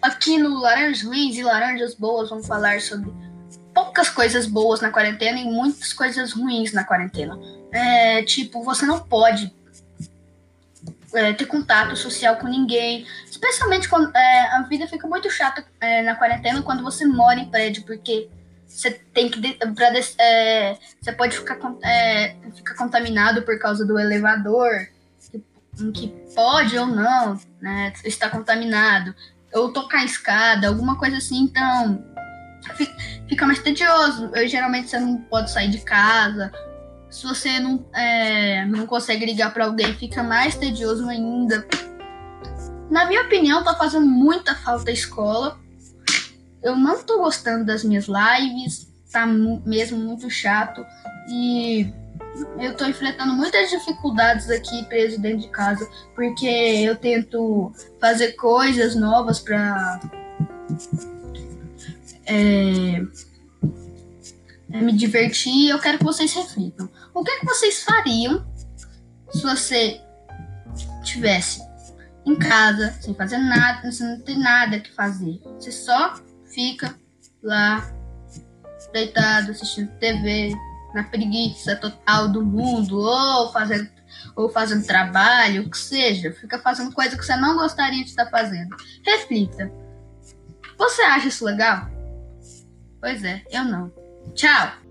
Aqui no Laranjas Ruins e Laranjas Boas vamos falar sobre poucas coisas boas na quarentena e muitas coisas ruins na quarentena. É, tipo, você não pode é, ter contato social com ninguém, especialmente quando é, a vida fica muito chata é, na quarentena quando você mora em prédio, porque você tem que pra, é, você pode ficar, é, ficar contaminado por causa do elevador, que, que pode ou não né, estar contaminado, ou tocar escada, alguma coisa assim, então fica mais tedioso. Eu, geralmente você não pode sair de casa. Se você não, é, não consegue ligar para alguém, fica mais tedioso ainda. Na minha opinião, tá fazendo muita falta a escola. Eu não tô gostando das minhas lives, tá mesmo muito chato. E eu tô enfrentando muitas dificuldades aqui preso dentro de casa, porque eu tento fazer coisas novas para é, é, me divertir. Eu quero que vocês reflitam. O que, é que vocês fariam se você tivesse em casa, sem fazer nada, você não tem nada que fazer. Você só fica lá deitado assistindo TV, na preguiça total do mundo, ou fazendo, ou fazendo trabalho, o que seja, fica fazendo coisa que você não gostaria de estar fazendo. Reflita. Você acha isso legal? Pois é, eu não. Tchau!